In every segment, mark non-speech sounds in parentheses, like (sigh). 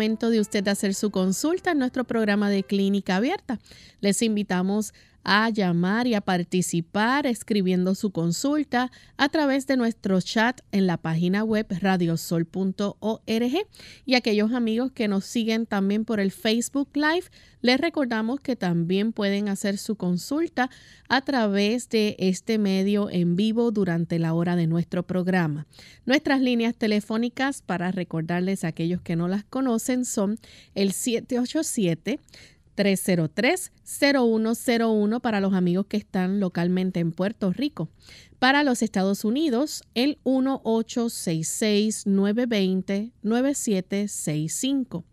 Momento de usted hacer su consulta en nuestro programa de clínica abierta. Les invitamos a llamar y a participar escribiendo su consulta a través de nuestro chat en la página web radiosol.org y aquellos amigos que nos siguen también por el Facebook Live, les recordamos que también pueden hacer su consulta a través de este medio en vivo durante la hora de nuestro programa. Nuestras líneas telefónicas para recordarles a aquellos que no las conocen son el 787 303-0101 para los amigos que están localmente en Puerto Rico. Para los Estados Unidos, el 1866-920-9765.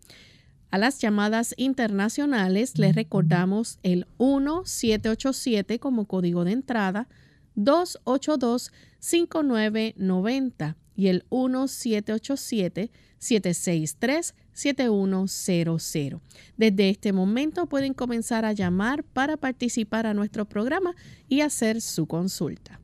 A las llamadas internacionales les recordamos el 1787 como código de entrada, 282-5990 y el 1787-763 7100. Desde este momento pueden comenzar a llamar para participar a nuestro programa y hacer su consulta.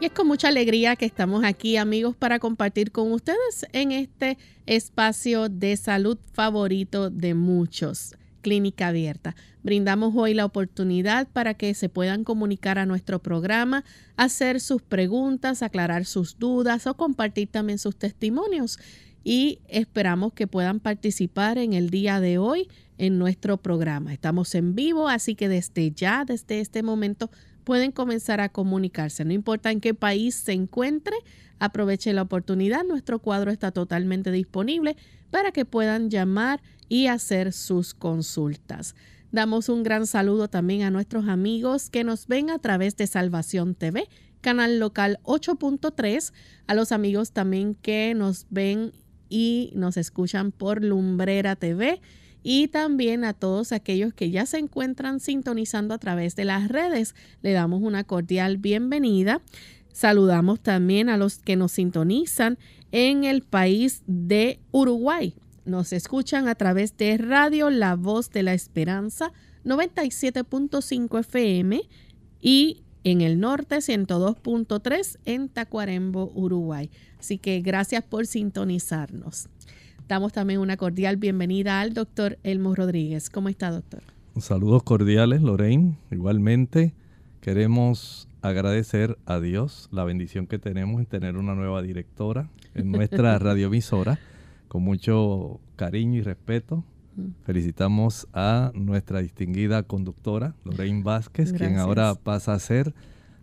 Y es con mucha alegría que estamos aquí, amigos, para compartir con ustedes en este espacio de salud favorito de muchos, Clínica Abierta. Brindamos hoy la oportunidad para que se puedan comunicar a nuestro programa, hacer sus preguntas, aclarar sus dudas o compartir también sus testimonios. Y esperamos que puedan participar en el día de hoy en nuestro programa. Estamos en vivo, así que desde ya, desde este momento, pueden comenzar a comunicarse. No importa en qué país se encuentre, aproveche la oportunidad. Nuestro cuadro está totalmente disponible para que puedan llamar y hacer sus consultas. Damos un gran saludo también a nuestros amigos que nos ven a través de Salvación TV, canal local 8.3, a los amigos también que nos ven y nos escuchan por Lumbrera TV y también a todos aquellos que ya se encuentran sintonizando a través de las redes. Le damos una cordial bienvenida. Saludamos también a los que nos sintonizan en el país de Uruguay. Nos escuchan a través de Radio La Voz de la Esperanza 97.5 FM y en el norte 102.3 en Tacuarembo, Uruguay. Así que gracias por sintonizarnos. Damos también una cordial bienvenida al doctor Elmo Rodríguez. ¿Cómo está, doctor? Saludos cordiales, Lorraine. Igualmente, queremos agradecer a Dios la bendición que tenemos en tener una nueva directora en nuestra (laughs) radioemisora. Con mucho cariño y respeto, felicitamos a nuestra distinguida conductora, Lorraine Vázquez, quien ahora pasa a ser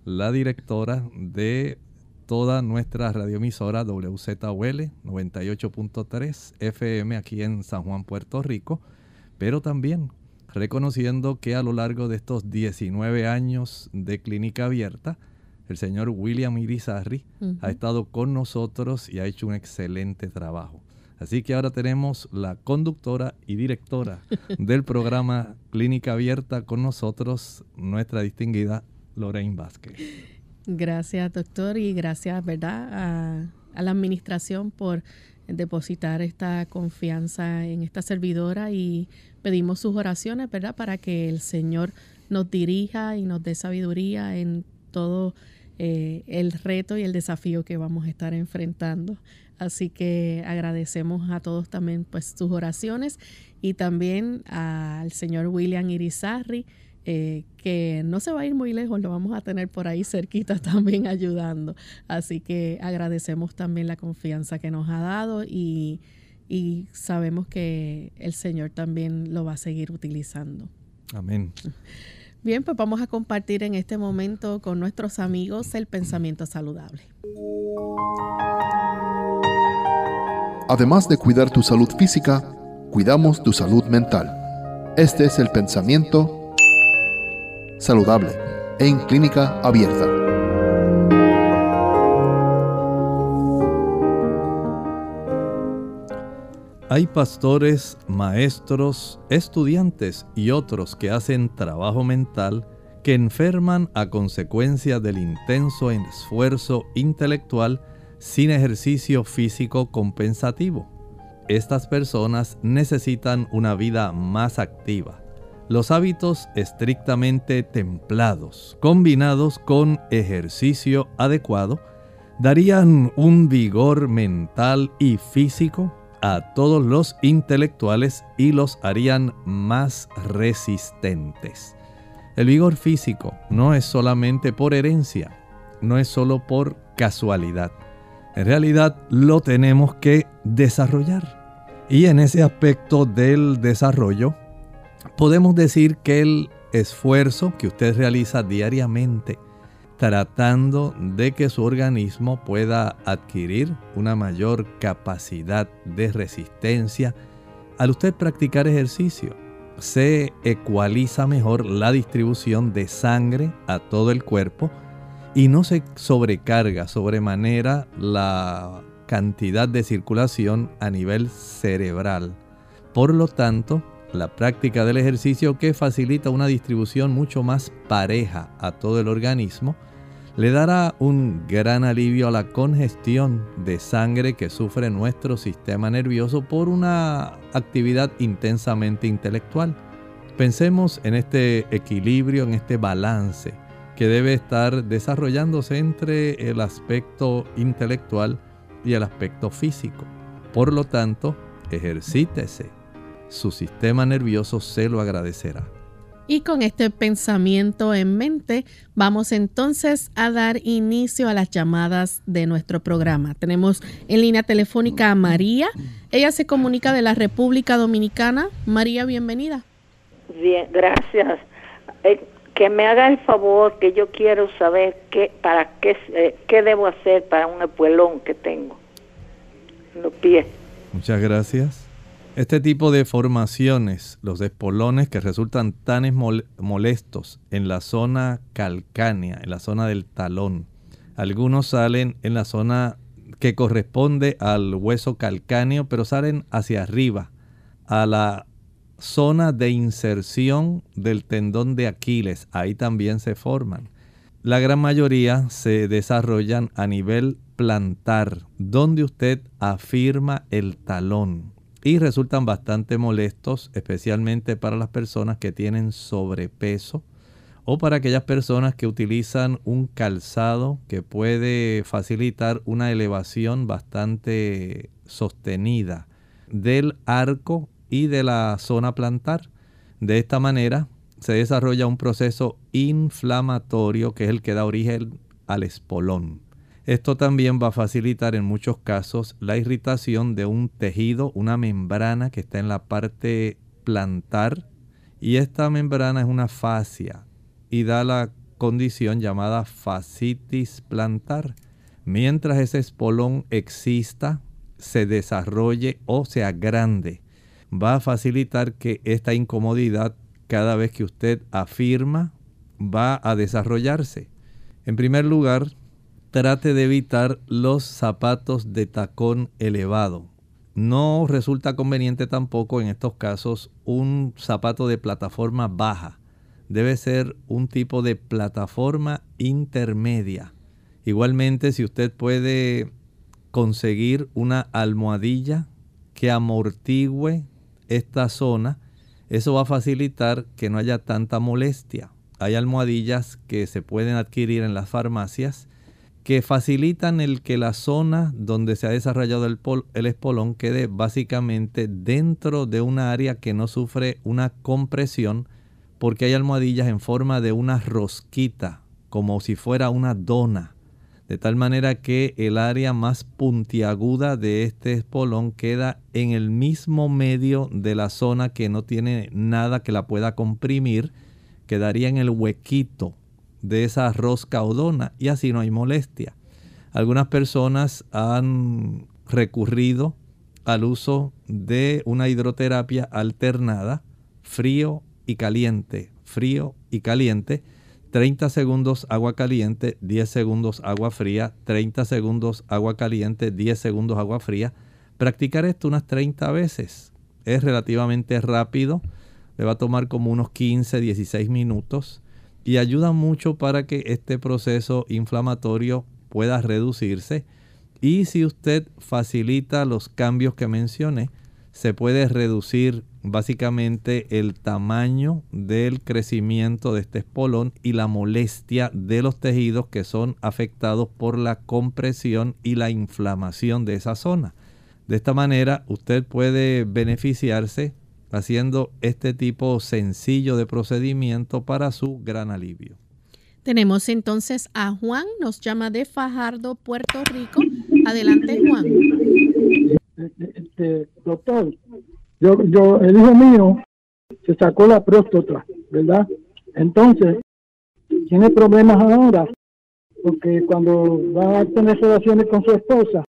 la directora de toda nuestra radioemisora WZUL 98.3 FM aquí en San Juan, Puerto Rico, pero también reconociendo que a lo largo de estos 19 años de clínica abierta, el señor William Irizarry ha estado con nosotros y ha hecho un excelente trabajo. Así que ahora tenemos la conductora y directora (laughs) del programa Clínica Abierta con nosotros, nuestra distinguida Lorraine Vázquez. Gracias, doctor, y gracias, ¿verdad?, a, la administración por depositar esta confianza en esta servidora y pedimos sus oraciones, ¿verdad?, para que el Señor nos dirija y nos dé sabiduría en todo eh, el reto y el desafío que vamos a estar enfrentando. Así que agradecemos a todos también pues sus oraciones y también al señor William Irizarry, eh, que no se va a ir muy lejos, lo vamos a tener por ahí cerquita (laughs) también ayudando. Así que agradecemos también la confianza que nos ha dado y, y sabemos que el Señor también lo va a seguir utilizando. Amén. Bien, pues vamos a compartir en este momento con nuestros amigos el pensamiento saludable. Además de cuidar tu salud física, cuidamos tu salud mental. Este es el pensamiento saludable en clínica abierta. Hay pastores, maestros, estudiantes y otros que hacen trabajo mental que enferman a consecuencia del intenso esfuerzo intelectual sin ejercicio físico compensativo. Estas personas necesitan una vida más activa. Los hábitos estrictamente templados, combinados con ejercicio adecuado, darían un vigor mental y físico a todos los intelectuales y los harían más resistentes. El vigor físico no es solamente por herencia, no es solo por casualidad en realidad lo tenemos que desarrollar. Y en ese aspecto del desarrollo, podemos decir que el esfuerzo que usted realiza diariamente tratando de que su organismo pueda adquirir una mayor capacidad de resistencia, al usted practicar ejercicio, se ecualiza mejor la distribución de sangre a todo el cuerpo, y no se sobrecarga sobremanera la cantidad de circulación a nivel cerebral. Por lo tanto, la práctica del ejercicio que facilita una distribución mucho más pareja a todo el organismo, le dará un gran alivio a la congestión de sangre que sufre nuestro sistema nervioso por una actividad intensamente intelectual. Pensemos en este equilibrio, en este balance que debe estar desarrollándose entre el aspecto intelectual y el aspecto físico. Por lo tanto, ejercítese. Su sistema nervioso se lo agradecerá. Y con este pensamiento en mente, vamos entonces a dar inicio a las llamadas de nuestro programa. Tenemos en línea telefónica a María. Ella se comunica de la República Dominicana. María, bienvenida. Bien, gracias. Eh, que me haga el favor que yo quiero saber qué para qué eh, qué debo hacer para un espuelón que tengo en los pies. Muchas gracias. Este tipo de formaciones, los espolones que resultan tan molestos en la zona calcánea, en la zona del talón. Algunos salen en la zona que corresponde al hueso calcáneo, pero salen hacia arriba, a la zona de inserción del tendón de Aquiles. Ahí también se forman. La gran mayoría se desarrollan a nivel plantar, donde usted afirma el talón y resultan bastante molestos, especialmente para las personas que tienen sobrepeso o para aquellas personas que utilizan un calzado que puede facilitar una elevación bastante sostenida del arco y de la zona plantar. De esta manera se desarrolla un proceso inflamatorio que es el que da origen al espolón. Esto también va a facilitar en muchos casos la irritación de un tejido, una membrana que está en la parte plantar y esta membrana es una fascia y da la condición llamada fascitis plantar. Mientras ese espolón exista, se desarrolle o se agrande va a facilitar que esta incomodidad cada vez que usted afirma va a desarrollarse. En primer lugar, trate de evitar los zapatos de tacón elevado. No resulta conveniente tampoco en estos casos un zapato de plataforma baja. Debe ser un tipo de plataforma intermedia. Igualmente, si usted puede conseguir una almohadilla que amortigüe esta zona, eso va a facilitar que no haya tanta molestia. hay almohadillas que se pueden adquirir en las farmacias que facilitan el que la zona donde se ha desarrollado el, el, espolón quede básicamente dentro de una área que no sufre una compresión porque hay almohadillas en forma de una rosquita, como si fuera una dona, de tal manera que el área más puntiaguda de este espolón queda en el mismo medio de la zona que no tiene nada que la pueda comprimir, quedaría en el huequito de esa rosca o dona y así no hay molestia. Algunas personas han recurrido al uso de una hidroterapia alternada, frío y caliente, frío y caliente. 30 segundos agua caliente, 10 segundos agua fría, 30 segundos agua caliente, 10 segundos agua fría. Practicar esto unas 30 veces. Es relativamente rápido, le va a tomar como unos 15, 16 minutos y ayuda mucho para que este proceso inflamatorio pueda reducirse. Y si usted facilita los cambios que mencioné, se puede reducir básicamente el tamaño del crecimiento de este espolón y la molestia de los tejidos que son afectados por la compresión y la inflamación de esa zona. De esta manera usted puede beneficiarse haciendo este tipo sencillo de procedimiento para su gran alivio. Tenemos entonces a Juan, nos llama de Fajardo, Puerto Rico. Adelante, Juan. Este, doctor, yo, yo, el hijo mío se sacó la próstata, ¿verdad? Entonces, tiene problemas ahora, porque cuando va a tener relaciones con su esposa,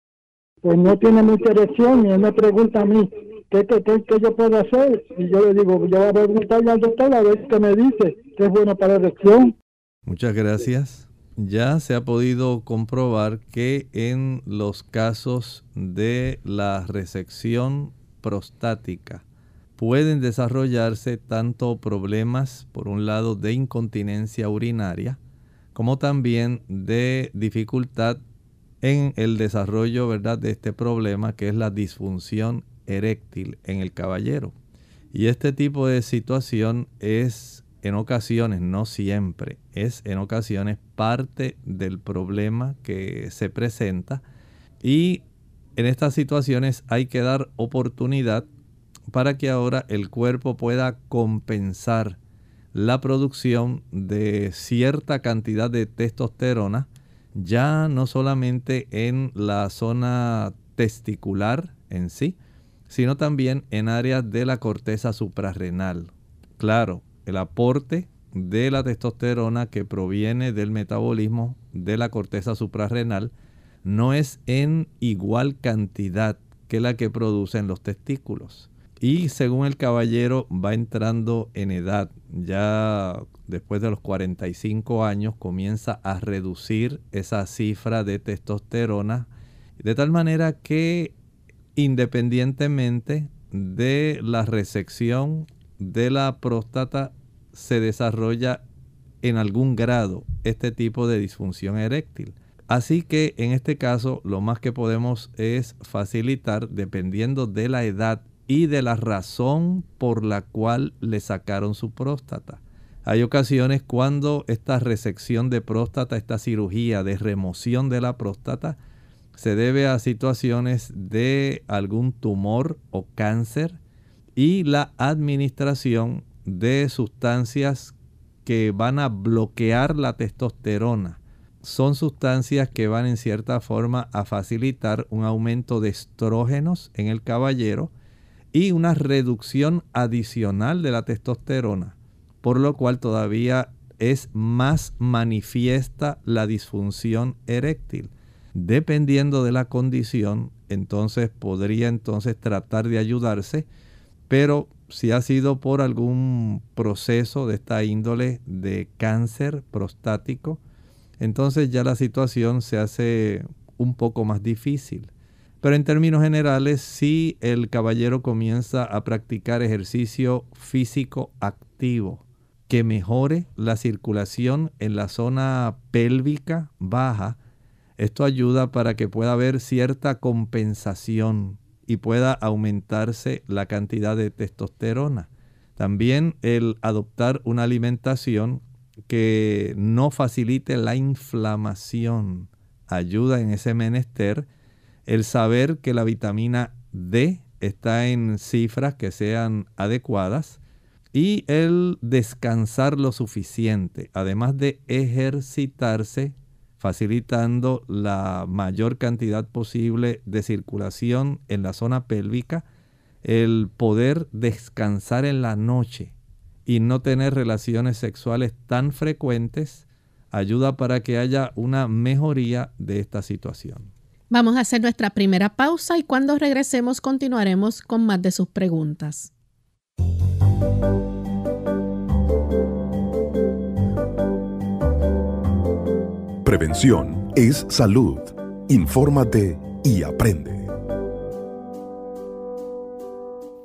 pues no tiene mucha erección y él me pregunta a mí, ¿qué, qué, qué, yo puedo hacer? Y yo le digo, yo voy a preguntarle al doctor a ver qué me dice, que es bueno para la erección. Muchas gracias. Ya se ha podido comprobar que en los casos de la resección prostática pueden desarrollarse tanto problemas, por un lado, de incontinencia urinaria, como también de dificultad en el desarrollo ¿verdad? de este problema que es la disfunción eréctil en el caballero. Y este tipo de situación es en ocasiones, no siempre, es en ocasiones parte del problema que se presenta. Y en estas situaciones hay que dar oportunidad para que ahora el cuerpo pueda compensar la producción de cierta cantidad de testosterona, ya no solamente en la zona testicular en sí, sino también en áreas de la corteza suprarrenal. Claro, el aporte de la testosterona que proviene del metabolismo de la corteza suprarrenal no es en igual cantidad que la que producen los testículos. Y según el caballero va entrando en edad, ya después de los 45 años comienza a reducir esa cifra de testosterona, de tal manera que independientemente de la resección de la próstata, se desarrolla en algún grado este tipo de disfunción eréctil. Así que en este caso lo más que podemos es facilitar, dependiendo de la edad y de la razón por la cual le sacaron su próstata. Hay ocasiones cuando esta resección de próstata, esta cirugía de remoción de la próstata, se debe a situaciones de algún tumor o cáncer y la administración de sustancias que van a bloquear la testosterona. Son sustancias que van en cierta forma a facilitar un aumento de estrógenos en el caballero y una reducción adicional de la testosterona, por lo cual todavía es más manifiesta la disfunción eréctil. Dependiendo de la condición, entonces podría entonces tratar de ayudarse, pero si ha sido por algún proceso de esta índole de cáncer prostático, entonces ya la situación se hace un poco más difícil. Pero en términos generales, si el caballero comienza a practicar ejercicio físico activo que mejore la circulación en la zona pélvica baja, esto ayuda para que pueda haber cierta compensación y pueda aumentarse la cantidad de testosterona. También el adoptar una alimentación que no facilite la inflamación. Ayuda en ese menester el saber que la vitamina D está en cifras que sean adecuadas y el descansar lo suficiente, además de ejercitarse, facilitando la mayor cantidad posible de circulación en la zona pélvica, el poder descansar en la noche y no tener relaciones sexuales tan frecuentes ayuda para que haya una mejoría de esta situación. Vamos a hacer nuestra primera pausa y cuando regresemos continuaremos con más de sus preguntas. Prevención es salud. Infórmate y aprende.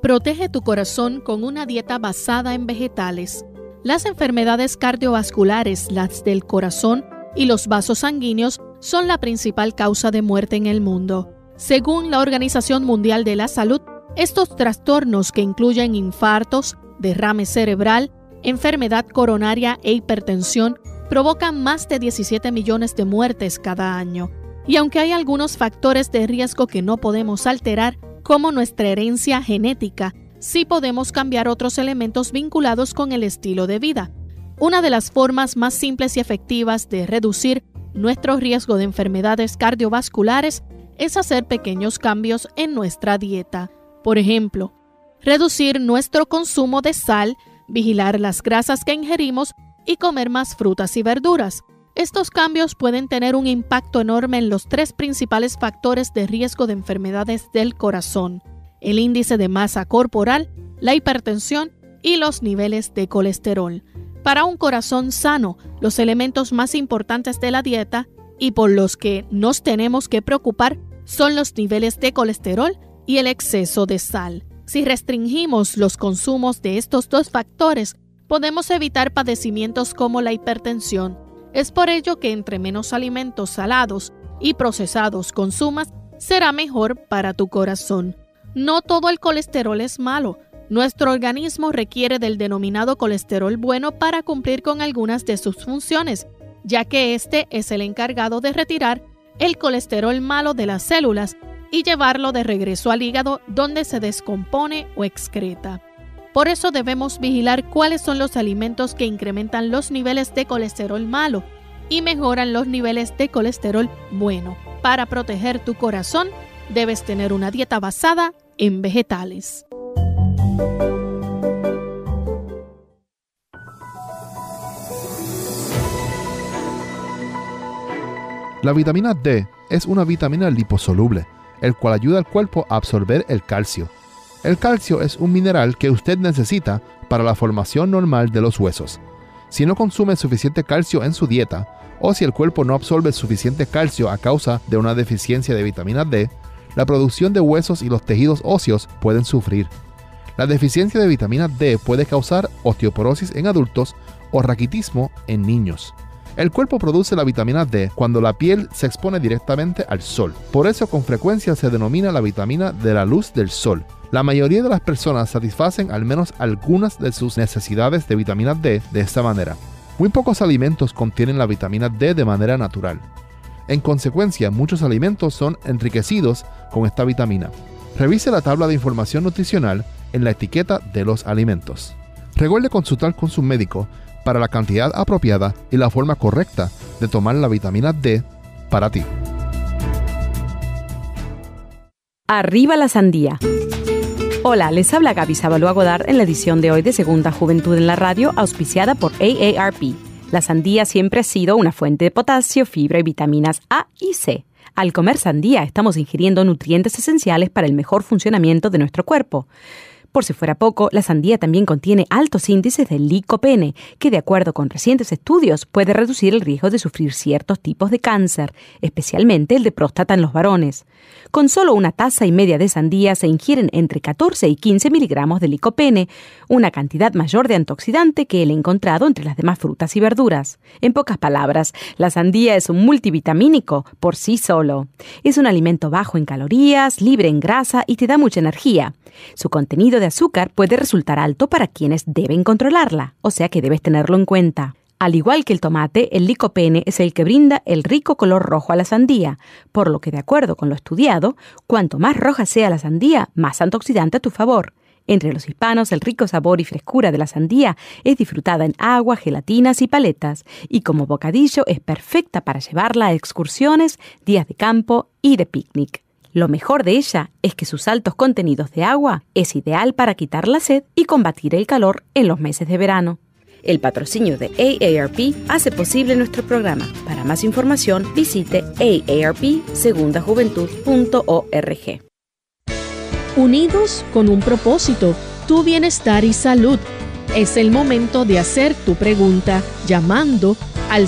Protege tu corazón con una dieta basada en vegetales. Las enfermedades cardiovasculares, las del corazón y los vasos sanguíneos son la principal causa de muerte en el mundo. Según la Organización Mundial de la Salud, estos trastornos que incluyen infartos, derrame cerebral, enfermedad coronaria e hipertensión provocan más de 17 millones de muertes cada año. Y aunque hay algunos factores de riesgo que no podemos alterar, como nuestra herencia genética, sí podemos cambiar otros elementos vinculados con el estilo de vida. Una de las formas más simples y efectivas de reducir nuestro riesgo de enfermedades cardiovasculares es hacer pequeños cambios en nuestra dieta. Por ejemplo, reducir nuestro consumo de sal, vigilar las grasas que ingerimos y comer más frutas y verduras. Estos cambios pueden tener un impacto enorme en los tres principales factores de riesgo de enfermedades del corazón, el índice de masa corporal, la hipertensión y los niveles de colesterol. Para un corazón sano, los elementos más importantes de la dieta y por los que nos tenemos que preocupar son los niveles de colesterol y el exceso de sal. Si restringimos los consumos de estos dos factores, podemos evitar padecimientos como la hipertensión, es por ello que entre menos alimentos salados y procesados consumas, será mejor para tu corazón. No todo el colesterol es malo. Nuestro organismo requiere del denominado colesterol bueno para cumplir con algunas de sus funciones, ya que este es el encargado de retirar el colesterol malo de las células y llevarlo de regreso al hígado donde se descompone o excreta. Por eso debemos vigilar cuáles son los alimentos que incrementan los niveles de colesterol malo y mejoran los niveles de colesterol bueno. Para proteger tu corazón, debes tener una dieta basada en vegetales. La vitamina D es una vitamina liposoluble, el cual ayuda al cuerpo a absorber el calcio el calcio es un mineral que usted necesita para la formación normal de los huesos. Si no consume suficiente calcio en su dieta, o si el cuerpo no absorbe suficiente calcio a causa de una deficiencia de vitamina D, la producción de huesos y los tejidos óseos pueden sufrir. La deficiencia de vitamina D puede causar osteoporosis en adultos o raquitismo en niños. El cuerpo produce la vitamina D cuando la piel se expone directamente al sol. Por eso con frecuencia se denomina la vitamina de la luz del sol. La mayoría de las personas satisfacen al menos algunas de sus necesidades de vitamina D de esta manera. Muy pocos alimentos contienen la vitamina D de manera natural. En consecuencia, muchos alimentos son enriquecidos con esta vitamina. Revise la tabla de información nutricional en la etiqueta de los alimentos. Recuerde consultar con su médico para la cantidad apropiada y la forma correcta de tomar la vitamina D para ti. Arriba la sandía. Hola, les habla Gaby Sabalua Godard en la edición de hoy de Segunda Juventud en la Radio, auspiciada por AARP. La sandía siempre ha sido una fuente de potasio, fibra y vitaminas A y C. Al comer sandía estamos ingiriendo nutrientes esenciales para el mejor funcionamiento de nuestro cuerpo. Por si fuera poco, la sandía también contiene altos índices de licopene, que de acuerdo con recientes estudios puede reducir el riesgo de sufrir ciertos tipos de cáncer, especialmente el de próstata en los varones. Con solo una taza y media de sandía se ingieren entre 14 y 15 miligramos de licopene, una cantidad mayor de antioxidante que el encontrado entre las demás frutas y verduras. En pocas palabras, la sandía es un multivitamínico por sí solo. Es un alimento bajo en calorías, libre en grasa y te da mucha energía. Su contenido azúcar puede resultar alto para quienes deben controlarla, o sea que debes tenerlo en cuenta. Al igual que el tomate, el licopene es el que brinda el rico color rojo a la sandía, por lo que de acuerdo con lo estudiado, cuanto más roja sea la sandía, más antioxidante a tu favor. Entre los hispanos, el rico sabor y frescura de la sandía es disfrutada en agua, gelatinas y paletas, y como bocadillo es perfecta para llevarla a excursiones, días de campo y de picnic. Lo mejor de ella es que sus altos contenidos de agua es ideal para quitar la sed y combatir el calor en los meses de verano. El patrocinio de AARP hace posible nuestro programa. Para más información visite aarpsegundajuventud.org. Unidos con un propósito, tu bienestar y salud. Es el momento de hacer tu pregunta llamando al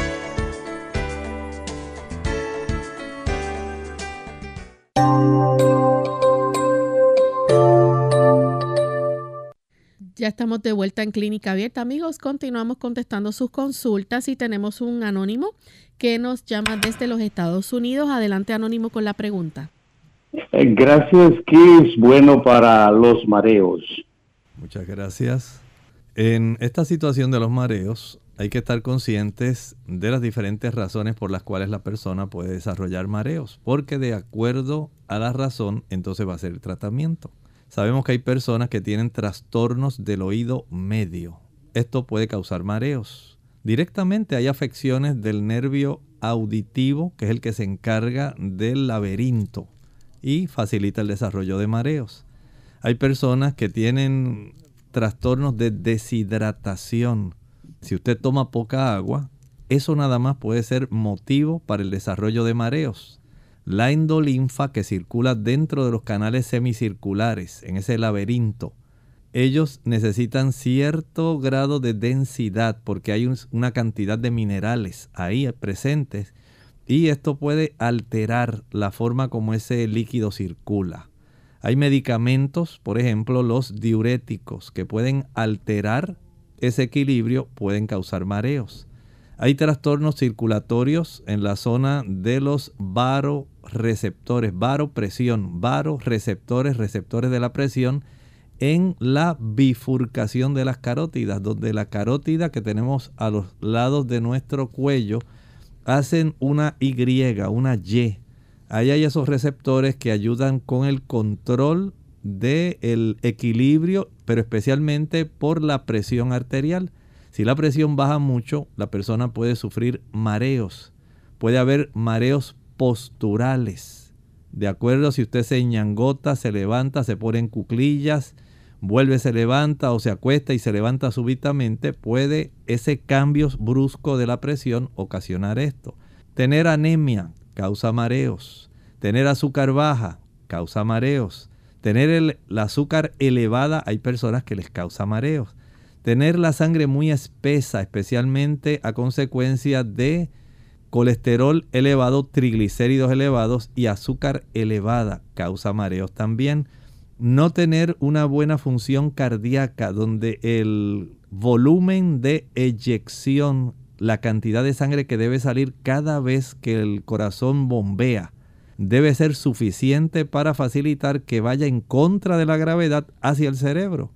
Ya estamos de vuelta en Clínica Abierta, amigos. Continuamos contestando sus consultas y tenemos un anónimo que nos llama desde los Estados Unidos. Adelante, anónimo, con la pregunta. Eh, gracias, ¿qué es bueno para los mareos? Muchas gracias. En esta situación de los mareos hay que estar conscientes de las diferentes razones por las cuales la persona puede desarrollar mareos, porque de acuerdo a la razón entonces va a ser el tratamiento. Sabemos que hay personas que tienen trastornos del oído medio. Esto puede causar mareos. Directamente hay afecciones del nervio auditivo, que es el que se encarga del laberinto y facilita el desarrollo de mareos. Hay personas que tienen trastornos de deshidratación. Si usted toma poca agua, eso nada más puede ser motivo para el desarrollo de mareos. La endolinfa que circula dentro de los canales semicirculares, en ese laberinto, ellos necesitan cierto grado de densidad porque hay una cantidad de minerales ahí presentes y esto puede alterar la forma como ese líquido circula. Hay medicamentos, por ejemplo, los diuréticos, que pueden alterar ese equilibrio, pueden causar mareos. Hay trastornos circulatorios en la zona de los varoreceptores, varopresión, varoreceptores, receptores de la presión en la bifurcación de las carótidas, donde la carótida que tenemos a los lados de nuestro cuello hacen una Y, una Y Ahí hay esos receptores que ayudan con el control del equilibrio, pero especialmente por la presión arterial. Si la presión baja mucho, la persona puede sufrir mareos. Puede haber mareos posturales. De acuerdo, si usted se ñangota, se levanta, se pone en cuclillas, vuelve, se levanta o se acuesta y se levanta súbitamente, puede ese cambio brusco de la presión ocasionar esto. Tener anemia, causa mareos. Tener azúcar baja causa mareos. Tener el, azúcar elevada hay personas que les causa mareos. Tener la sangre muy espesa, especialmente a consecuencia de colesterol elevado, triglicéridos elevados y azúcar elevada, causa mareos también. No tener una buena función cardíaca donde el volumen de eyección la cantidad de sangre que debe salir cada vez que el corazón bombea debe ser suficiente para facilitar que vaya en contra de la gravedad hacia el cerebro.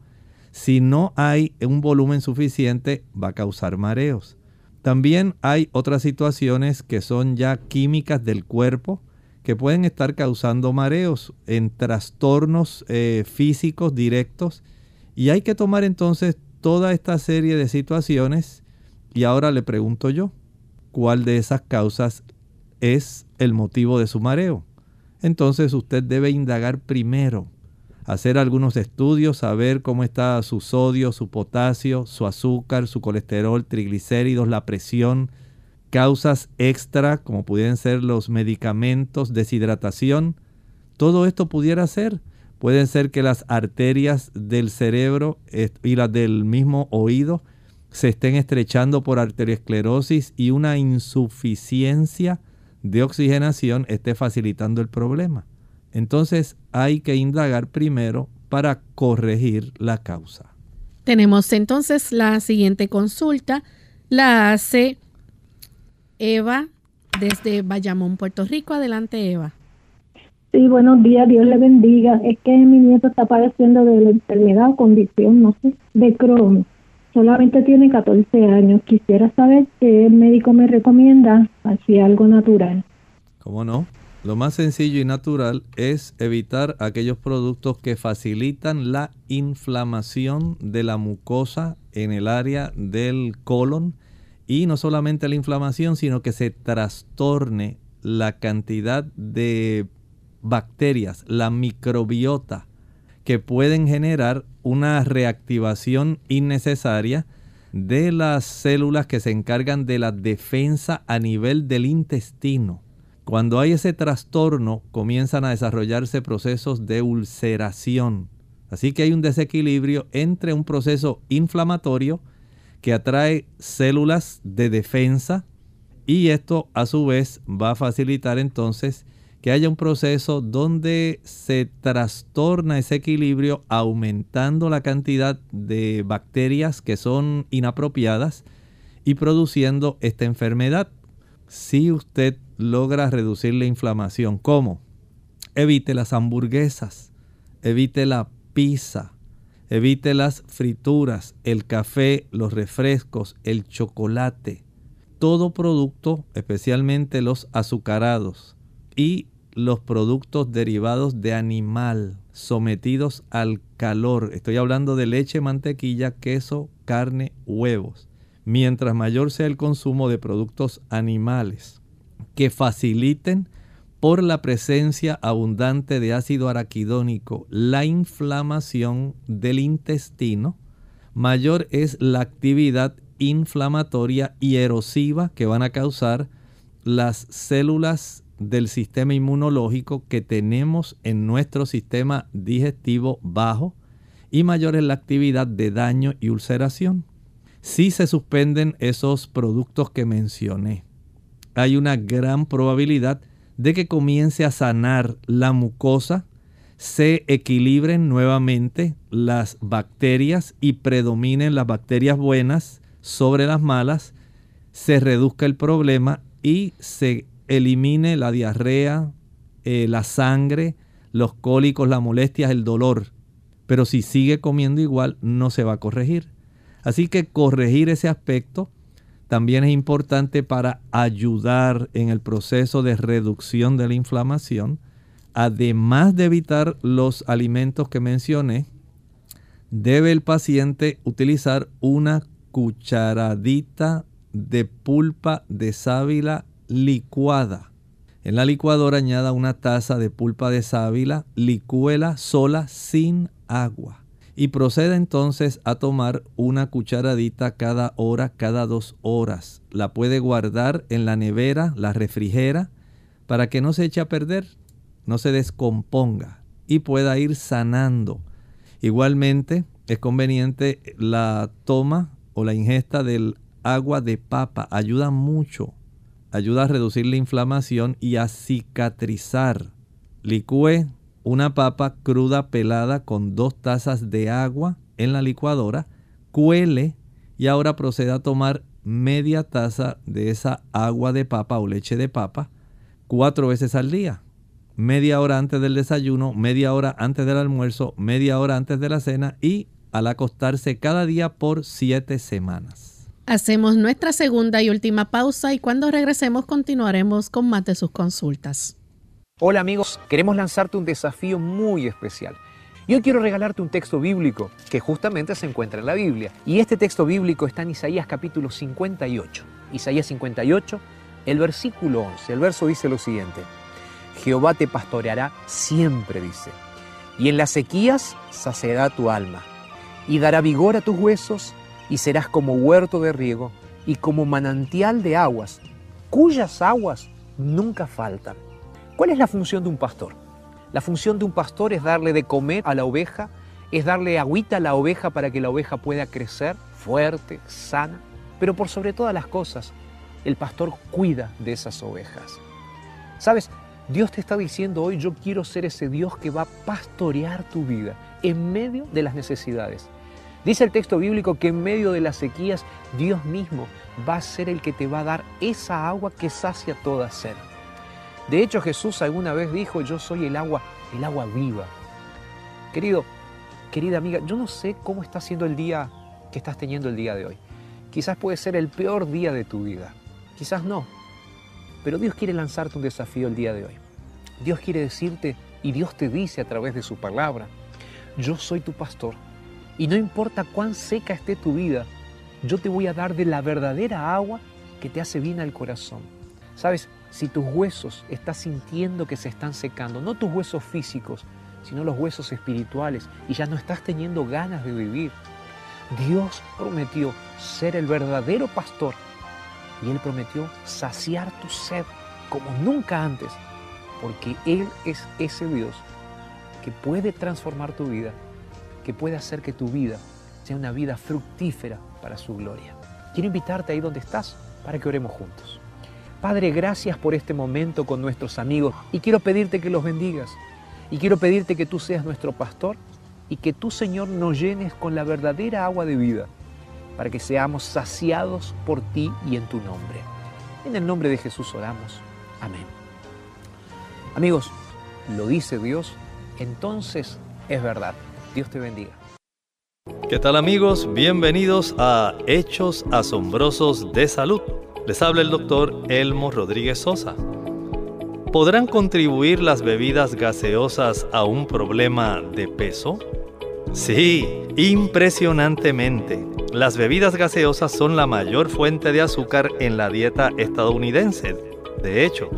Si no hay un volumen suficiente, va a causar mareos. También hay otras situaciones que son ya químicas del cuerpo que pueden estar causando mareos en trastornos eh, físicos directos. Y hay que tomar entonces toda esta serie de situaciones y ahora le pregunto yo, ¿cuál de esas causas es el motivo de su mareo? Entonces usted debe indagar primero, hacer algunos estudios, saber cómo está su sodio, su potasio, su azúcar, su colesterol, triglicéridos, la presión, causas extra como pudieran ser los medicamentos, deshidratación. Todo esto pudiera ser. Pueden ser que las arterias del cerebro y las del mismo oído se estén estrechando por arteriosclerosis y una insuficiencia de oxigenación esté facilitando el problema. Entonces hay que indagar primero para corregir la causa. Tenemos entonces la siguiente consulta. La hace Eva desde Bayamón, Puerto Rico. Adelante, Eva. Sí, buenos días, Dios le bendiga. Es que mi nieto está padeciendo de la enfermedad o condición, no sé, de Crohn. Solamente tiene 14 años. Quisiera saber qué el médico me recomienda, así algo natural. ¿Cómo no? Lo más sencillo y natural es evitar aquellos productos que facilitan la inflamación de la mucosa en el área del colon y no solamente la inflamación, sino que se trastorne la cantidad de bacterias, la microbiota, que pueden generar una reactivación innecesaria de las células que se encargan de la defensa a nivel del intestino. Cuando hay ese trastorno, comienzan a desarrollarse procesos de ulceración. Así que hay un desequilibrio entre un proceso inflamatorio que atrae células de defensa y esto a su vez va a facilitar entonces que haya un proceso donde se trastorna ese equilibrio aumentando la cantidad de bacterias que son inapropiadas y produciendo esta enfermedad. Si usted logra reducir la inflamación. ¿Cómo? Evite las hamburguesas, evite la pizza, evite las frituras, el café, los refrescos, el chocolate. Todo producto, especialmente los azucarados y los productos derivados de animal sometidos al calor. Estoy hablando de leche, mantequilla, queso, carne, huevos. Mientras mayor sea el consumo de productos animales, que faciliten por la presencia abundante de ácido araquidónico la inflamación del intestino, mayor es la actividad inflamatoria y erosiva que van a causar las células del sistema inmunológico que tenemos en nuestro sistema digestivo bajo y mayor es la actividad de daño y ulceración. Si se suspenden esos productos que mencioné, hay una gran probabilidad de que comience a sanar la mucosa, se equilibren nuevamente las bacterias y predominen las bacterias buenas sobre las malas, se reduzca el problema y se elimine la diarrea, eh, la sangre, los cólicos, las molestias, el dolor. Pero si sigue comiendo igual, no se va a corregir. Así que corregir ese aspecto también es importante para ayudar en el proceso de reducción de la inflamación. Además de evitar los alimentos que mencioné, debe el paciente utilizar una cucharadita de pulpa de sábila licuada. En la licuadora añada una taza de pulpa de sábila, licúela sola sin agua y proceda entonces a tomar una cucharadita cada hora, cada dos horas. La puede guardar en la nevera, la refrigera, para que no se eche a perder, no se descomponga y pueda ir sanando. Igualmente es conveniente la toma o la ingesta del agua de papa, ayuda mucho, ayuda a reducir la inflamación y a cicatrizar. Licúe una papa cruda pelada con dos tazas de agua en la licuadora, cuele y ahora proceda a tomar media taza de esa agua de papa o leche de papa cuatro veces al día. Media hora antes del desayuno, media hora antes del almuerzo, media hora antes de la cena y al acostarse cada día por siete semanas. Hacemos nuestra segunda y última pausa y cuando regresemos continuaremos con más de sus consultas. Hola amigos, queremos lanzarte un desafío muy especial. Yo quiero regalarte un texto bíblico que justamente se encuentra en la Biblia. Y este texto bíblico está en Isaías capítulo 58. Isaías 58, el versículo 11. El verso dice lo siguiente. Jehová te pastoreará siempre, dice. Y en las sequías saciará tu alma. Y dará vigor a tus huesos y serás como huerto de riego y como manantial de aguas, cuyas aguas nunca faltan. ¿Cuál es la función de un pastor? La función de un pastor es darle de comer a la oveja es darle agüita a la oveja para que la oveja pueda crecer fuerte, sana, pero por sobre todas las cosas, el pastor cuida de esas ovejas. ¿Sabes? Dios te está diciendo hoy, yo quiero ser ese Dios que va a pastorear tu vida en medio de las necesidades. Dice el texto bíblico que en medio de las sequías Dios mismo va a ser el que te va a dar esa agua que sacia toda sed. De hecho Jesús alguna vez dijo, yo soy el agua, el agua viva. Querido, querida amiga, yo no sé cómo está siendo el día que estás teniendo el día de hoy. Quizás puede ser el peor día de tu vida, quizás no. Pero Dios quiere lanzarte un desafío el día de hoy. Dios quiere decirte, y Dios te dice a través de su palabra, yo soy tu pastor. Y no importa cuán seca esté tu vida, yo te voy a dar de la verdadera agua que te hace bien al corazón. Sabes, si tus huesos estás sintiendo que se están secando, no tus huesos físicos, sino los huesos espirituales, y ya no estás teniendo ganas de vivir, Dios prometió ser el verdadero pastor y Él prometió saciar tu sed como nunca antes, porque Él es ese Dios que puede transformar tu vida, que puede hacer que tu vida sea una vida fructífera para su gloria. Quiero invitarte ahí donde estás para que oremos juntos. Padre, gracias por este momento con nuestros amigos y quiero pedirte que los bendigas y quiero pedirte que tú seas nuestro pastor y que tú, Señor, nos llenes con la verdadera agua de vida para que seamos saciados por ti y en tu nombre. En el nombre de Jesús oramos. Amén. Amigos, lo dice Dios, entonces es verdad. Dios te bendiga. ¿Qué tal amigos? Bienvenidos a Hechos Asombrosos de Salud. Les habla el doctor Elmo Rodríguez Sosa. ¿Podrán contribuir las bebidas gaseosas a un problema de peso? Sí, impresionantemente. Las bebidas gaseosas son la mayor fuente de azúcar en la dieta estadounidense. De hecho,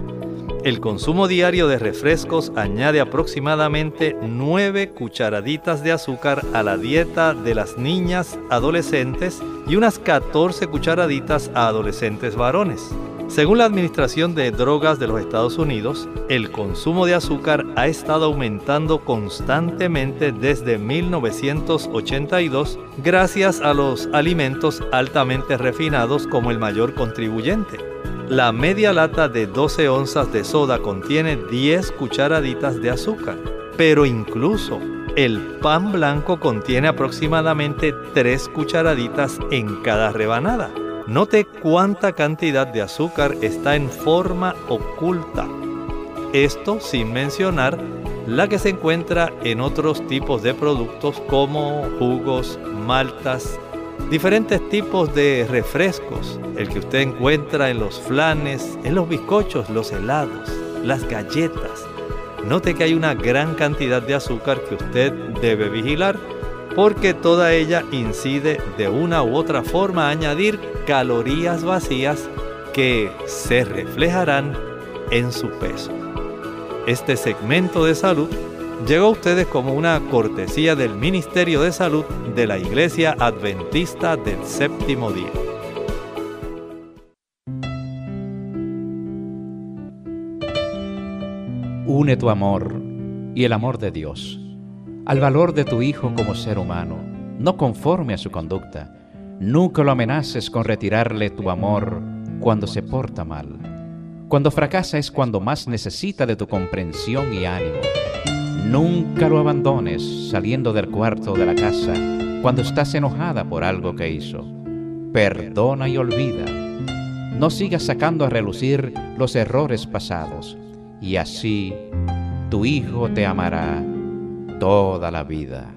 el consumo diario de refrescos añade aproximadamente 9 cucharaditas de azúcar a la dieta de las niñas adolescentes y unas 14 cucharaditas a adolescentes varones. Según la Administración de Drogas de los Estados Unidos, el consumo de azúcar ha estado aumentando constantemente desde 1982 gracias a los alimentos altamente refinados como el mayor contribuyente. La media lata de 12 onzas de soda contiene 10 cucharaditas de azúcar, pero incluso el pan blanco contiene aproximadamente 3 cucharaditas en cada rebanada. Note cuánta cantidad de azúcar está en forma oculta. Esto sin mencionar la que se encuentra en otros tipos de productos como jugos, maltas, diferentes tipos de refrescos, el que usted encuentra en los flanes, en los bizcochos, los helados, las galletas. Note que hay una gran cantidad de azúcar que usted debe vigilar porque toda ella incide de una u otra forma a añadir calorías vacías que se reflejarán en su peso. Este segmento de salud llegó a ustedes como una cortesía del Ministerio de Salud de la Iglesia Adventista del Séptimo Día. Une tu amor y el amor de Dios al valor de tu hijo como ser humano, no conforme a su conducta. Nunca lo amenaces con retirarle tu amor cuando se porta mal. Cuando fracasa es cuando más necesita de tu comprensión y ánimo. Nunca lo abandones saliendo del cuarto de la casa cuando estás enojada por algo que hizo. Perdona y olvida. No sigas sacando a relucir los errores pasados y así tu hijo te amará toda la vida.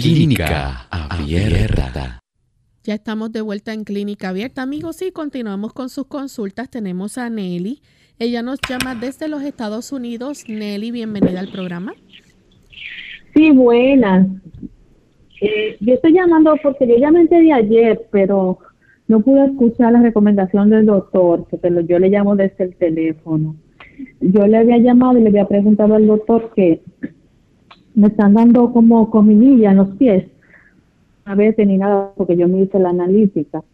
Clínica Abierta. Ya estamos de vuelta en Clínica Abierta, amigos, y continuamos con sus consultas. Tenemos a Nelly. Ella nos llama desde los Estados Unidos. Nelly, bienvenida al programa. Sí, buenas. Eh, yo estoy llamando porque yo llamé de ayer, pero no pude escuchar la recomendación del doctor, que yo le llamo desde el teléfono. Yo le había llamado y le había preguntado al doctor que me están dando como comidilla en los pies. A veces ni nada, porque yo me hice la analítica,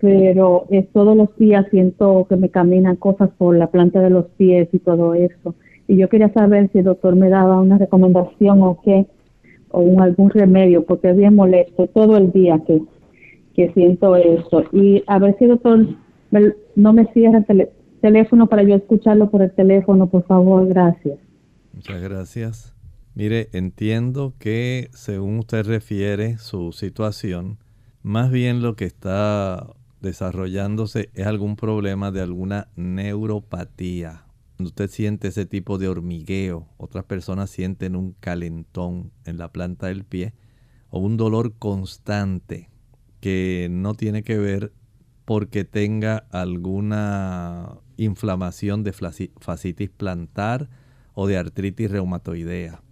pero es todos los días siento que me caminan cosas por la planta de los pies y todo eso. Y yo quería saber si el doctor me daba una recomendación o qué, o algún remedio, porque es bien molesto todo el día que, que siento eso. Y a ver si el doctor no me cierra el teléfono para yo escucharlo por el teléfono, por favor, gracias. Muchas gracias. Mire, entiendo que según usted refiere su situación, más bien lo que está desarrollándose es algún problema de alguna neuropatía. Usted siente ese tipo de hormigueo, otras personas sienten un calentón en la planta del pie o un dolor constante que no tiene que ver porque tenga alguna inflamación de fascitis plantar o de artritis reumatoidea.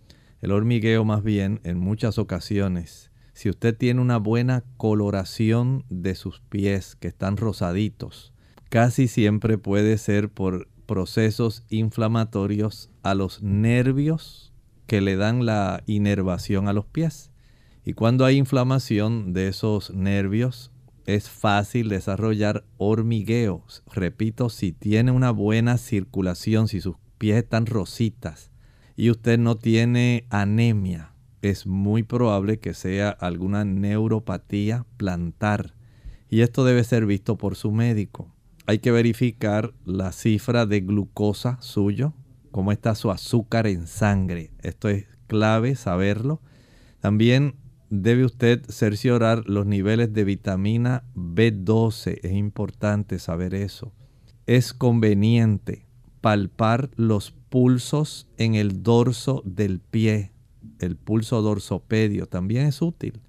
El hormigueo más bien en muchas ocasiones, si usted tiene una buena coloración de sus pies que están rosaditos, casi siempre puede ser por procesos inflamatorios a los nervios que le dan la inervación a los pies. Y cuando hay inflamación de esos nervios, es fácil desarrollar hormigueo. Repito, si tiene una buena circulación, si sus pies están rositas, y usted no tiene anemia, es muy probable que sea alguna neuropatía plantar. Y esto debe ser visto por su médico. Hay que verificar la cifra de glucosa suyo, cómo está su azúcar en sangre. Esto es clave saberlo. También debe usted cerciorar los niveles de vitamina B12. Es importante saber eso. Es conveniente palpar los pulsos en el dorso del pie. El pulso dorsopedio también es útil.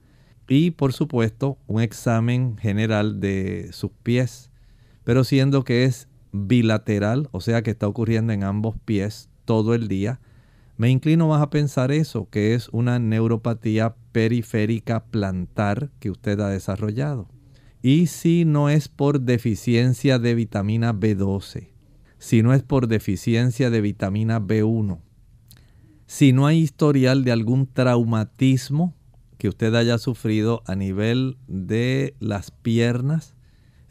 Y por supuesto un examen general de sus pies. Pero siendo que es bilateral, o sea que está ocurriendo en ambos pies todo el día, me inclino más a pensar eso, que es una neuropatía periférica plantar que usted ha desarrollado. Y si no es por deficiencia de vitamina B12, si no es por deficiencia de vitamina B1, si no hay historial de algún traumatismo que usted haya sufrido a nivel de las piernas,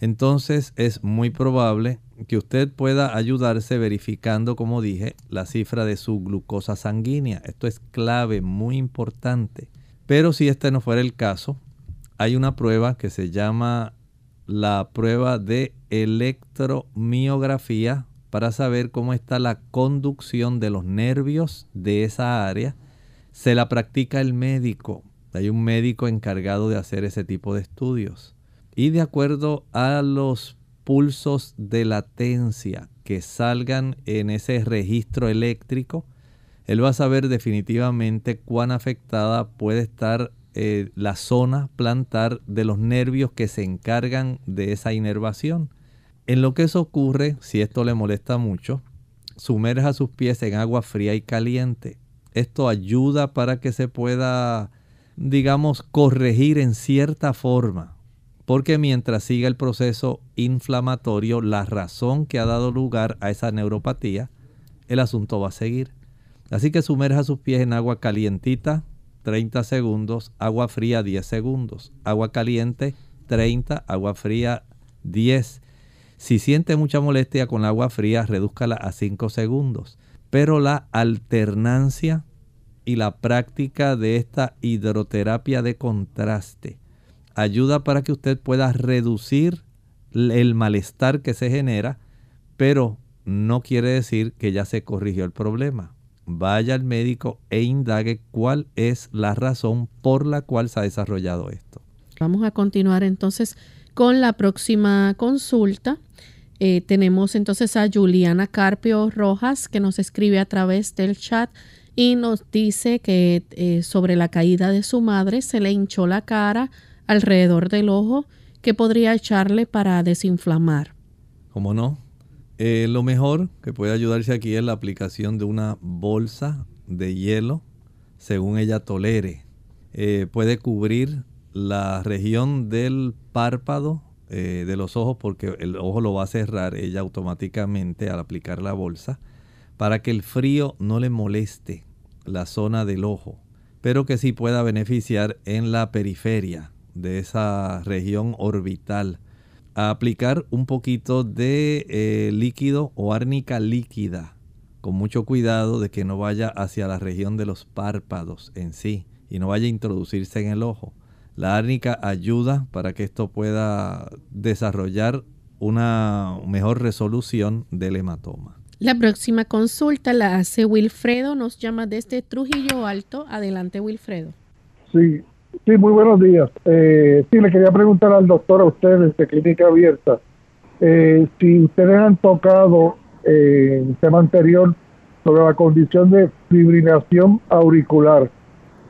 entonces es muy probable que usted pueda ayudarse verificando, como dije, la cifra de su glucosa sanguínea. Esto es clave, muy importante. Pero si este no fuera el caso, hay una prueba que se llama la prueba de electromiografía para saber cómo está la conducción de los nervios de esa área. Se la practica el médico. Hay un médico encargado de hacer ese tipo de estudios. Y de acuerdo a los pulsos de latencia que salgan en ese registro eléctrico, él va a saber definitivamente cuán afectada puede estar eh, la zona plantar de los nervios que se encargan de esa inervación. En lo que eso ocurre, si esto le molesta mucho, sumerja sus pies en agua fría y caliente. Esto ayuda para que se pueda, digamos, corregir en cierta forma. Porque mientras siga el proceso inflamatorio, la razón que ha dado lugar a esa neuropatía, el asunto va a seguir. Así que sumerja sus pies en agua calientita 30 segundos, agua fría 10 segundos, agua caliente 30, agua fría 10 si siente mucha molestia con el agua fría, redúzcala a 5 segundos. Pero la alternancia y la práctica de esta hidroterapia de contraste ayuda para que usted pueda reducir el malestar que se genera, pero no quiere decir que ya se corrigió el problema. vaya al médico e indague cuál es la razón por la cual se ha desarrollado esto. Vamos a continuar entonces con la próxima consulta. Eh, tenemos entonces a Juliana Carpio Rojas que nos escribe a través del chat y nos dice que eh, sobre la caída de su madre se le hinchó la cara alrededor del ojo que podría echarle para desinflamar. ¿Cómo no? Eh, lo mejor que puede ayudarse aquí es la aplicación de una bolsa de hielo según ella tolere. puede cubrir la región del párpado eh, de los ojos porque el ojo lo va a cerrar ella automáticamente al aplicar la bolsa para que el frío no le moleste la zona del ojo, pero que sí pueda beneficiar en la periferia de esa región orbital. A aplicar un poquito de eh, líquido o árnica líquida, con mucho cuidado de que no vaya hacia la región de los párpados en sí y no vaya a introducirse en el ojo. La árnica ayuda para que esto pueda desarrollar una mejor resolución del hematoma. La próxima consulta la hace Wilfredo, nos llama desde Trujillo Alto. Adelante, Wilfredo. Sí, sí, muy buenos días. Eh, sí, le quería preguntar al doctor a ustedes de Clínica Abierta, eh, si ustedes han tocado eh, en el tema anterior sobre la condición de fibrilación auricular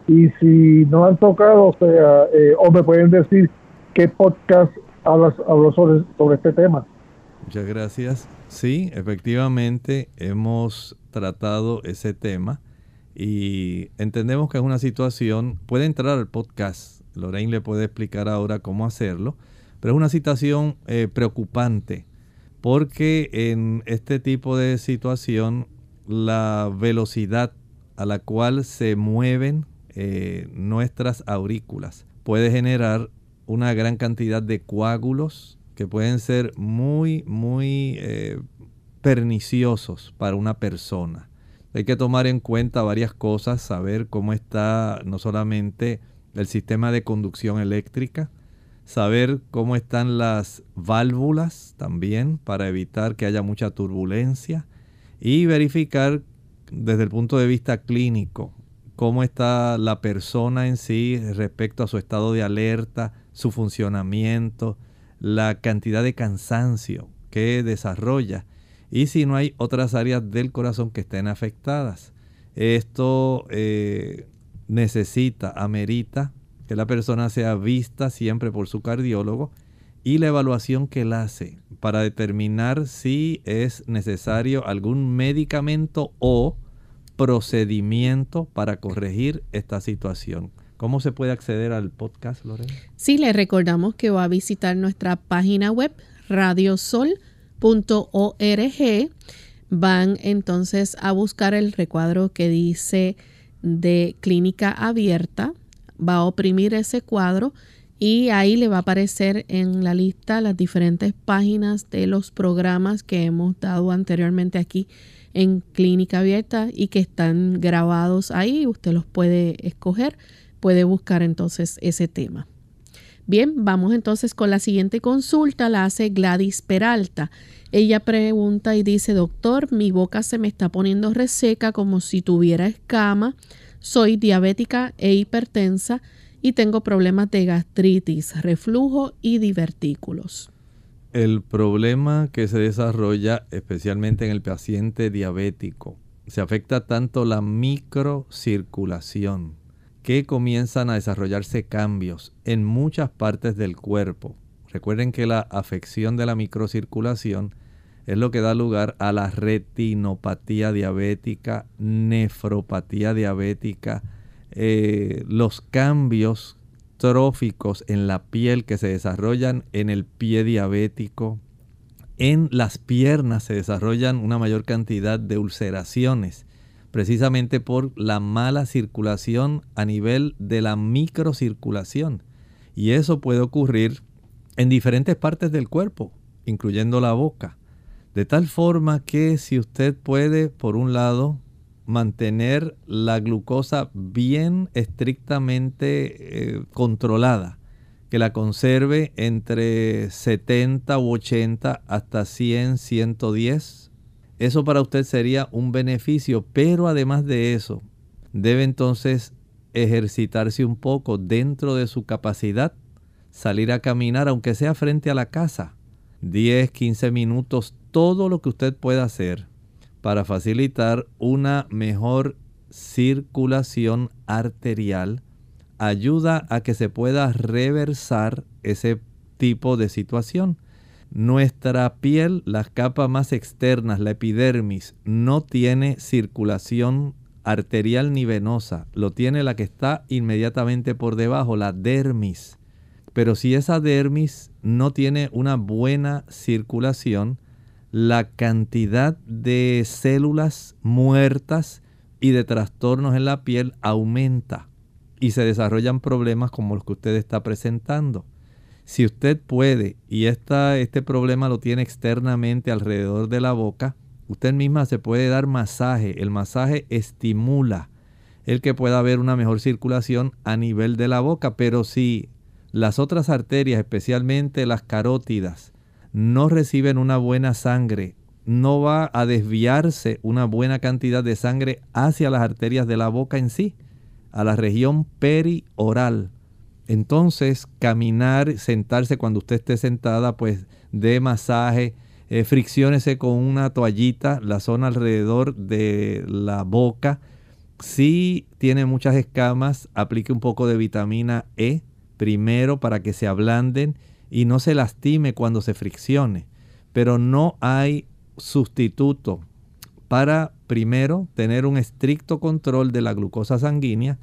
y si no han tocado, o sea, eh, o me pueden decir qué podcast hablas, habló sobre, sobre este tema. Muchas gracias. Sí, efectivamente hemos tratado ese tema y entendemos que es una situación, puede entrar al podcast, Lorraine le puede explicar ahora cómo hacerlo, pero es una situación eh, preocupante porque en este tipo de situación la velocidad a la cual se mueven eh, nuestras aurículas. Puede generar una gran cantidad de coágulos que pueden ser muy, muy eh, perniciosos para una persona. Hay que tomar en cuenta varias cosas, saber cómo está no solamente el sistema de conducción eléctrica, saber cómo están las válvulas también para evitar que haya mucha turbulencia y verificar desde el punto de vista clínico cómo está la persona en sí respecto a su estado de alerta, su funcionamiento, la cantidad de cansancio que desarrolla y si no hay otras áreas del corazón que estén afectadas. Esto eh, necesita, amerita que la persona sea vista siempre por su cardiólogo y la evaluación que él hace para determinar si es necesario algún medicamento o procedimiento para corregir esta situación. ¿Cómo se puede acceder al podcast, Lorena? Sí, le recordamos que va a visitar nuestra página web radiosol.org. Van entonces a buscar el recuadro que dice de clínica abierta. Va a oprimir ese cuadro y ahí le va a aparecer en la lista las diferentes páginas de los programas que hemos dado anteriormente aquí en clínica abierta y que están grabados ahí. Usted los puede escoger, puede buscar entonces ese tema. Bien, vamos entonces con la siguiente consulta, la hace Gladys Peralta. Ella pregunta y dice, doctor, mi boca se me está poniendo reseca como si tuviera escama, soy diabética e hipertensa y tengo problemas de gastritis, reflujo y divertículos. El problema que se desarrolla especialmente en el paciente diabético se afecta tanto la microcirculación que comienzan a desarrollarse cambios en muchas partes del cuerpo. Recuerden que la afección de la microcirculación es lo que da lugar a la retinopatía diabética, nefropatía diabética, eh, los cambios en la piel que se desarrollan en el pie diabético. En las piernas se desarrollan una mayor cantidad de ulceraciones, precisamente por la mala circulación a nivel de la microcirculación. Y eso puede ocurrir en diferentes partes del cuerpo, incluyendo la boca. De tal forma que si usted puede, por un lado, mantener la glucosa bien estrictamente eh, controlada, que la conserve entre 70 u 80 hasta 100, 110 Eso para usted sería un beneficio, pero además de eso, debe entonces ejercitarse un poco dentro de su capacidad, salir a caminar, aunque sea frente a la casa, 10, 15 minutos, todo lo que usted pueda hacer para facilitar una mejor circulación arterial, ayuda a que se pueda reversar ese tipo de situación. Nuestra piel, las capas más externas, la epidermis, no tiene circulación arterial ni venosa, lo tiene la que está inmediatamente por debajo, la dermis. Pero si esa dermis no tiene una buena circulación, la cantidad de células muertas y de trastornos en la piel aumenta y se desarrollan problemas como los que usted está presentando. Si usted puede y este problema lo tiene externamente alrededor de la boca, usted misma se puede dar masaje. El masaje estimula el que pueda haber una mejor circulación a nivel de la boca, pero si las otras arterias, especialmente las carótidas, no reciben una buena sangre, no va a desviarse una buena cantidad de sangre hacia las arterias de la boca en sí, a la región perioral. Entonces, caminar, sentarse cuando usted esté sentada, pues de masaje, eh, fricciónese con una toallita la zona alrededor de la boca. Si tiene muchas escamas, aplique un poco de vitamina E primero para que se ablanden y no se lastime cuando se friccione. Pero no hay sustituto para, primero, tener un estricto control de la glucosa sanguínea.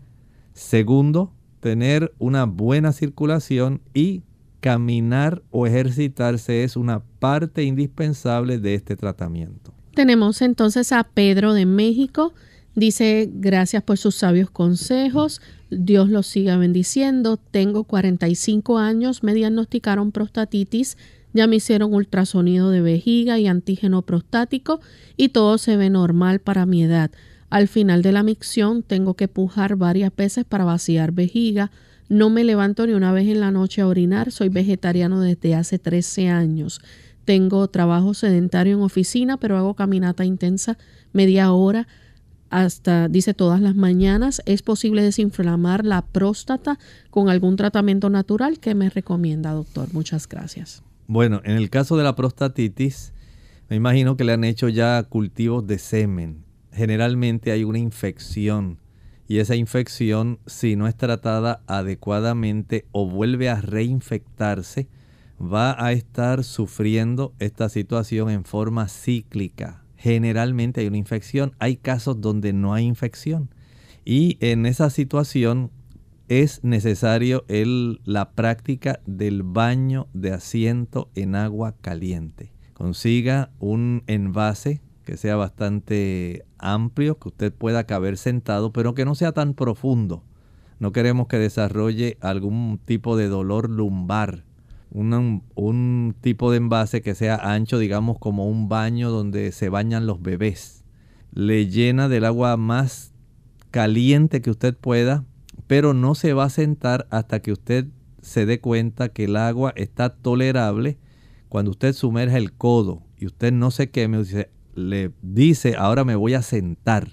Segundo, tener una buena circulación y caminar o ejercitarse es una parte indispensable de este tratamiento. Tenemos entonces a Pedro de México. Dice, gracias por sus sabios consejos. Dios los siga bendiciendo. Tengo 45 años, me diagnosticaron prostatitis. Ya me hicieron ultrasonido de vejiga y antígeno prostático y todo se ve normal para mi edad. Al final de la micción tengo que pujar varias veces para vaciar vejiga. No me levanto ni una vez en la noche a orinar. Soy vegetariano desde hace 13 años. Tengo trabajo sedentario en oficina, pero hago caminata intensa media hora hasta, dice, todas las mañanas. ¿Es posible desinflamar la próstata con algún tratamiento natural que me recomienda, doctor? Muchas gracias. Bueno, en el caso de la prostatitis, me imagino que le han hecho ya cultivos de semen generalmente hay una infección y esa infección si no es tratada adecuadamente o vuelve a reinfectarse, va a estar sufriendo esta situación en forma cíclica. Generalmente hay una infección, hay casos donde no hay infección y en esa situación es necesario el, la práctica del baño de asiento en agua caliente. Consiga un envase que sea bastante amplio, que usted pueda caber sentado, pero que no sea tan profundo. No queremos que desarrolle algún tipo de dolor lumbar. Un, tipo de envase que sea ancho, digamos como un baño donde se bañan los bebés. Le llena del agua más caliente que usted pueda, pero no se va a sentar hasta que usted se dé cuenta que el agua está tolerable. Cuando usted sumerge el codo y usted no se queme, le dice, ahora me voy a sentar.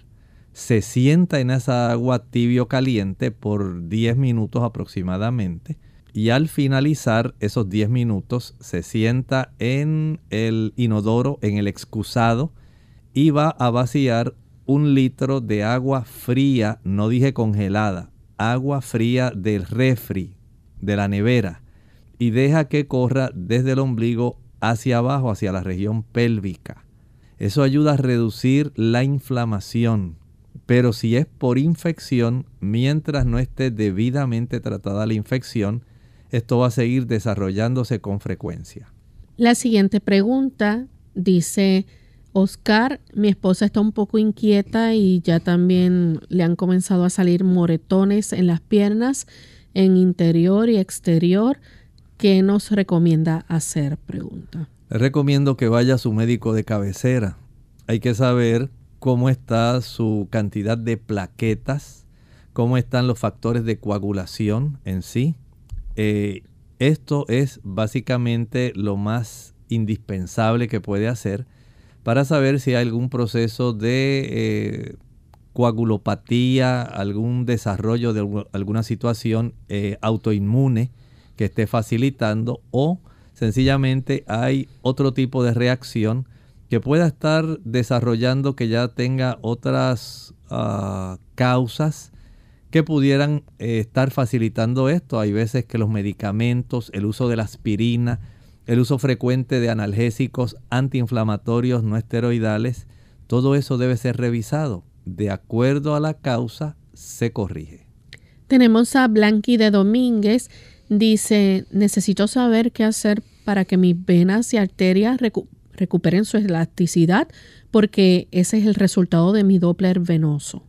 Se sienta en esa agua tibio caliente por 10 minutos aproximadamente. Y al finalizar esos 10 minutos se sienta en el inodoro, en el excusado, y va a vaciar un litro de agua fría, no dije congelada, agua fría del refri, de la nevera, y deja que corra desde el ombligo hacia abajo, hacia la región pélvica. Eso ayuda a reducir la inflamación. Pero si es por infección, mientras no esté debidamente tratada la infección, esto va a seguir desarrollándose con frecuencia. La siguiente pregunta dice, Oscar, mi esposa está un poco inquieta y ya también le han comenzado a salir moretones en las piernas, en interior y exterior. ¿Qué nos recomienda hacer? Pregunta recomiendo que vaya a su médico de cabecera. Hay que saber cómo está su cantidad de plaquetas, cómo están los factores de coagulación en sí. Eh, esto es básicamente lo más indispensable que puede hacer para saber si hay algún proceso de eh, coagulopatía, algún desarrollo de alguna situación eh, autoinmune que esté facilitando o sencillamente hay otro tipo de reacción que pueda estar desarrollando que ya tenga otras ah, causas que pudieran eh, estar facilitando esto. Hay veces que los medicamentos, el uso de la aspirina, el uso frecuente de analgésicos antiinflamatorios no esteroidales, todo eso debe ser revisado. De acuerdo a la causa, se corrige. Tenemos a Blanqui de Domínguez. Dice, necesito saber qué hacer para que mis venas y arterias recuperen su elasticidad, porque ese es el resultado de mi Doppler venoso.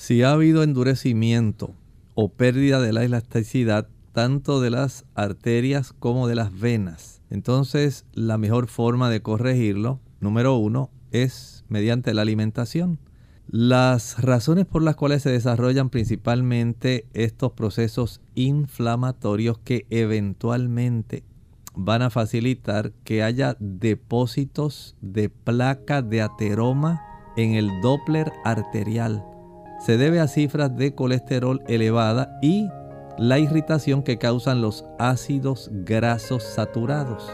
Si ha habido endurecimiento o pérdida de la elasticidad, tanto de las arterias como de las venas, entonces la mejor forma de corregirlo, número uno, es mediante la alimentación. Las razones por las cuales se desarrollan principalmente estos procesos inflamatorios que eventualmente van a facilitar que haya depósitos de placa de ateroma en el Doppler arterial. Se debe a cifras de colesterol elevada y la irritación que causan los ácidos grasos saturados.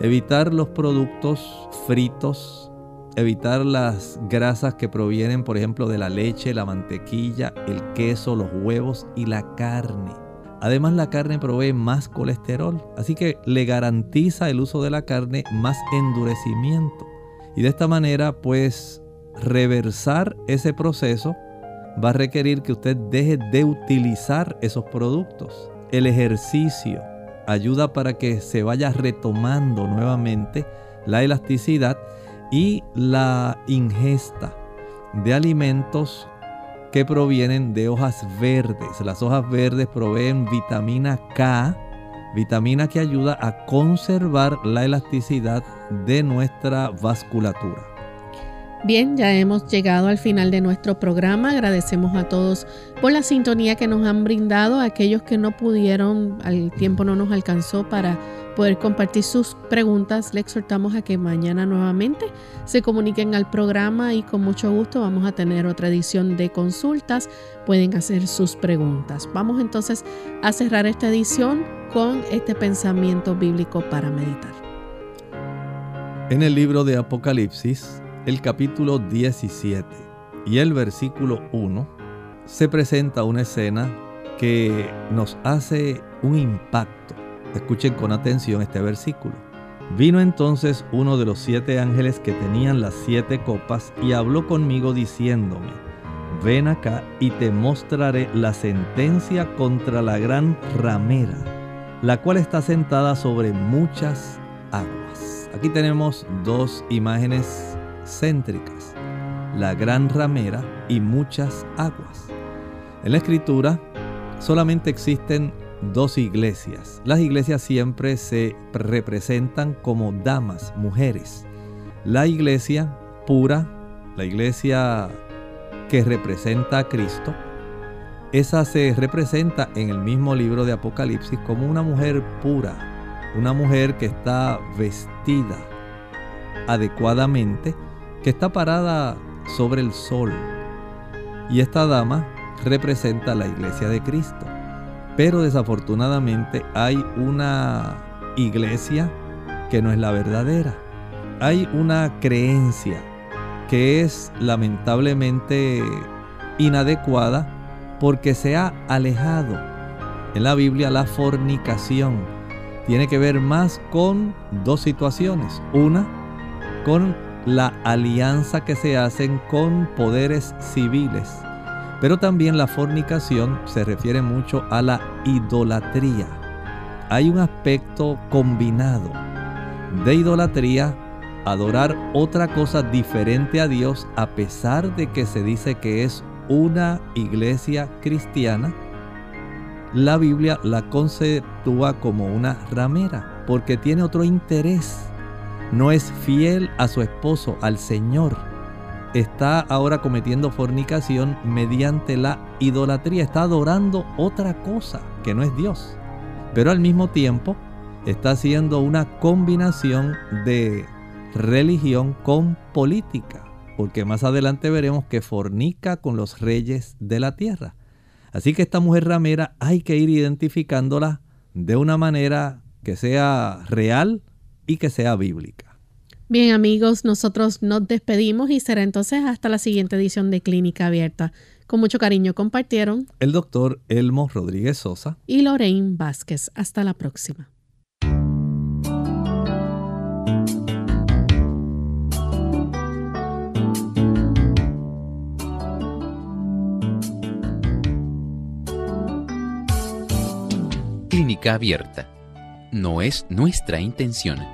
Evitar los productos fritos, evitar las grasas que provienen, por ejemplo, de la leche, la mantequilla, el queso, los huevos y la carne Además la carne provee más colesterol, así que le garantiza el uso de la carne más endurecimiento. Y de esta manera pues reversar ese proceso va a requerir que usted deje de utilizar esos productos. El ejercicio ayuda para que se vaya retomando nuevamente la elasticidad y la ingesta de alimentos que provienen de hojas verdes. Las hojas verdes proveen vitamina K, vitamina que ayuda a conservar la elasticidad de nuestra vasculatura. Bien, ya hemos llegado al final de nuestro programa. Agradecemos a todos por la sintonía que nos han brindado, aquellos que no pudieron, al tiempo no nos alcanzó para poder compartir sus preguntas. Le exhortamos a que mañana nuevamente se comuniquen al programa y con mucho gusto vamos a tener otra edición de consultas. Pueden hacer sus preguntas. Vamos entonces a cerrar esta edición con este pensamiento bíblico para meditar. En el libro de Apocalipsis, el capítulo 17 y el versículo 1 se presenta una escena que nos hace un impacto. Escuchen con atención este versículo. Vino entonces uno de los siete ángeles que tenían las siete copas y habló conmigo diciéndome, ven acá y te mostraré la sentencia contra la gran ramera, la cual está sentada sobre muchas aguas. Aquí tenemos dos imágenes céntricas, la gran ramera y muchas aguas. En la escritura solamente existen dos iglesias. Las iglesias siempre se representan como damas, mujeres. La iglesia pura, la iglesia que representa a Cristo, esa se representa en el mismo libro de Apocalipsis como una mujer pura, una mujer que está vestida adecuadamente que está parada sobre el sol. Y esta dama representa la iglesia de Cristo. Pero desafortunadamente hay una iglesia que no es la verdadera. Hay una creencia que es lamentablemente inadecuada porque se ha alejado. En la Biblia la fornicación tiene que ver más con dos situaciones. Una, con la alianza que se hacen con poderes civiles. Pero también la fornicación se refiere mucho a la idolatría. Hay un aspecto combinado de idolatría, adorar otra cosa diferente a Dios a pesar de que se dice que es una iglesia cristiana. La Biblia la conceptúa como una ramera porque tiene otro interés no es fiel a su esposo, al Señor. Está ahora cometiendo fornicación mediante la idolatría, está adorando otra cosa que no es Dios. Pero al mismo tiempo está haciendo una combinación de religión con política, porque más adelante veremos que fornica con los reyes de la tierra. Así que esta mujer ramera hay que ir identificándola de una manera que sea real y que sea bíblica. Bien amigos, nosotros nos despedimos y será entonces hasta la siguiente edición de Clínica Abierta. Con mucho cariño compartieron el doctor Elmo Rodríguez Sosa y Lorraine Vázquez. Hasta la próxima. Clínica Abierta. No es nuestra intención